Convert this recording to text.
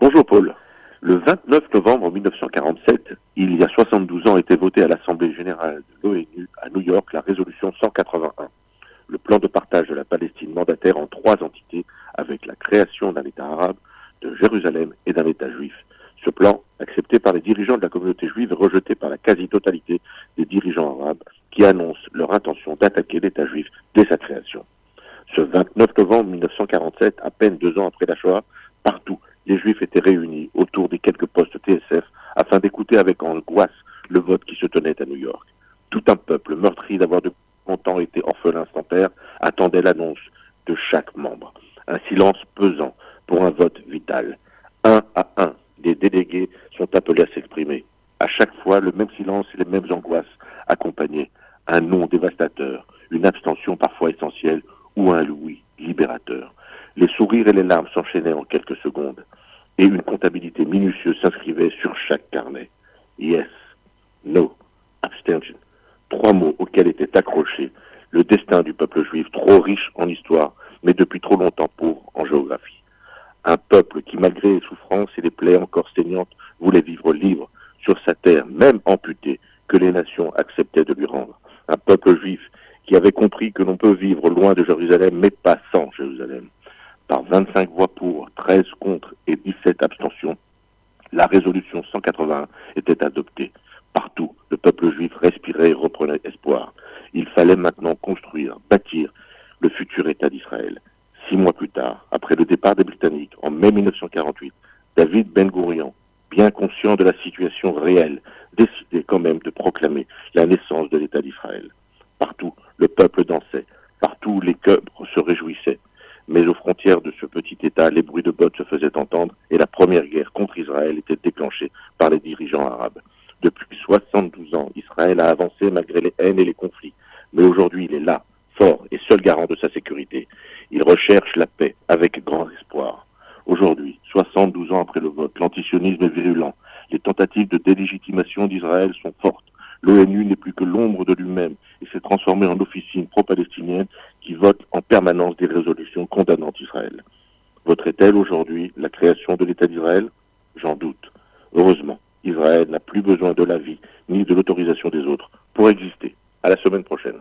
Bonjour Paul. Le 29 novembre 1947, il y a 72 ans, était votée à l'Assemblée générale de l'ONU à New York la résolution 181, le plan de partage de la Palestine mandataire en trois entités avec la création d'un État arabe, de Jérusalem et d'un État juif. Ce plan, accepté par les dirigeants de la communauté juive, rejeté par la quasi-totalité des dirigeants arabes qui annoncent leur intention d'attaquer l'État juif dès sa création. Ce 29 novembre 1947, à peine deux ans après la Shoah, partout, les Juifs étaient réunis autour des quelques postes TSF afin d'écouter avec angoisse le vote qui se tenait à New York. Tout un peuple meurtri d'avoir de longtemps été orphelin sans père attendait l'annonce de chaque membre. Un silence pesant pour un vote vital. Un à un, des délégués sont appelés à s'exprimer. À chaque fois, le même silence et les mêmes angoisses accompagnés. Un non dévastateur, une abstention parfois essentielle ou un oui libérateur. Les sourires et les larmes s'enchaînaient en quelques secondes, et une comptabilité minutieuse s'inscrivait sur chaque carnet. Yes, no, abstention. Trois mots auxquels était accroché le destin du peuple juif, trop riche en histoire, mais depuis trop longtemps pauvre en géographie. Un peuple qui, malgré les souffrances et les plaies encore saignantes, voulait vivre libre sur sa terre, même amputée, que les nations acceptaient de lui rendre. Un peuple juif qui avait compris que l'on peut vivre loin de Jérusalem, mais pas sans Jérusalem. Par 25 voix pour, 13 contre et 17 abstentions, la résolution 181 était adoptée. Partout, le peuple juif respirait et reprenait espoir. Il fallait maintenant construire, bâtir le futur État d'Israël. Six mois plus tard, après le départ des Britanniques, en mai 1948, David Ben Gurion, bien conscient de la situation réelle, décidait quand même de proclamer la naissance de l'État d'Israël. Partout, le peuple dansait, partout les cœurs se réjouissaient. Mais aux frontières de ce petit État, les bruits de bottes se faisaient entendre et la première guerre contre Israël par les dirigeants arabes. Depuis 72 ans, Israël a avancé malgré les haines et les conflits. Mais aujourd'hui, il est là, fort et seul garant de sa sécurité. Il recherche la paix avec grand espoir. Aujourd'hui, 72 ans après le vote, l'antisionisme est virulent. Les tentatives de délégitimation d'Israël sont fortes. L'ONU n'est plus que l'ombre de lui-même et s'est transformé en officine pro-palestinienne qui vote en permanence des résolutions condamnant Israël. Voterait-elle aujourd'hui la création de l'État d'Israël? J'en doute. Heureusement, Israël n'a plus besoin de l'avis ni de l'autorisation des autres pour exister. À la semaine prochaine.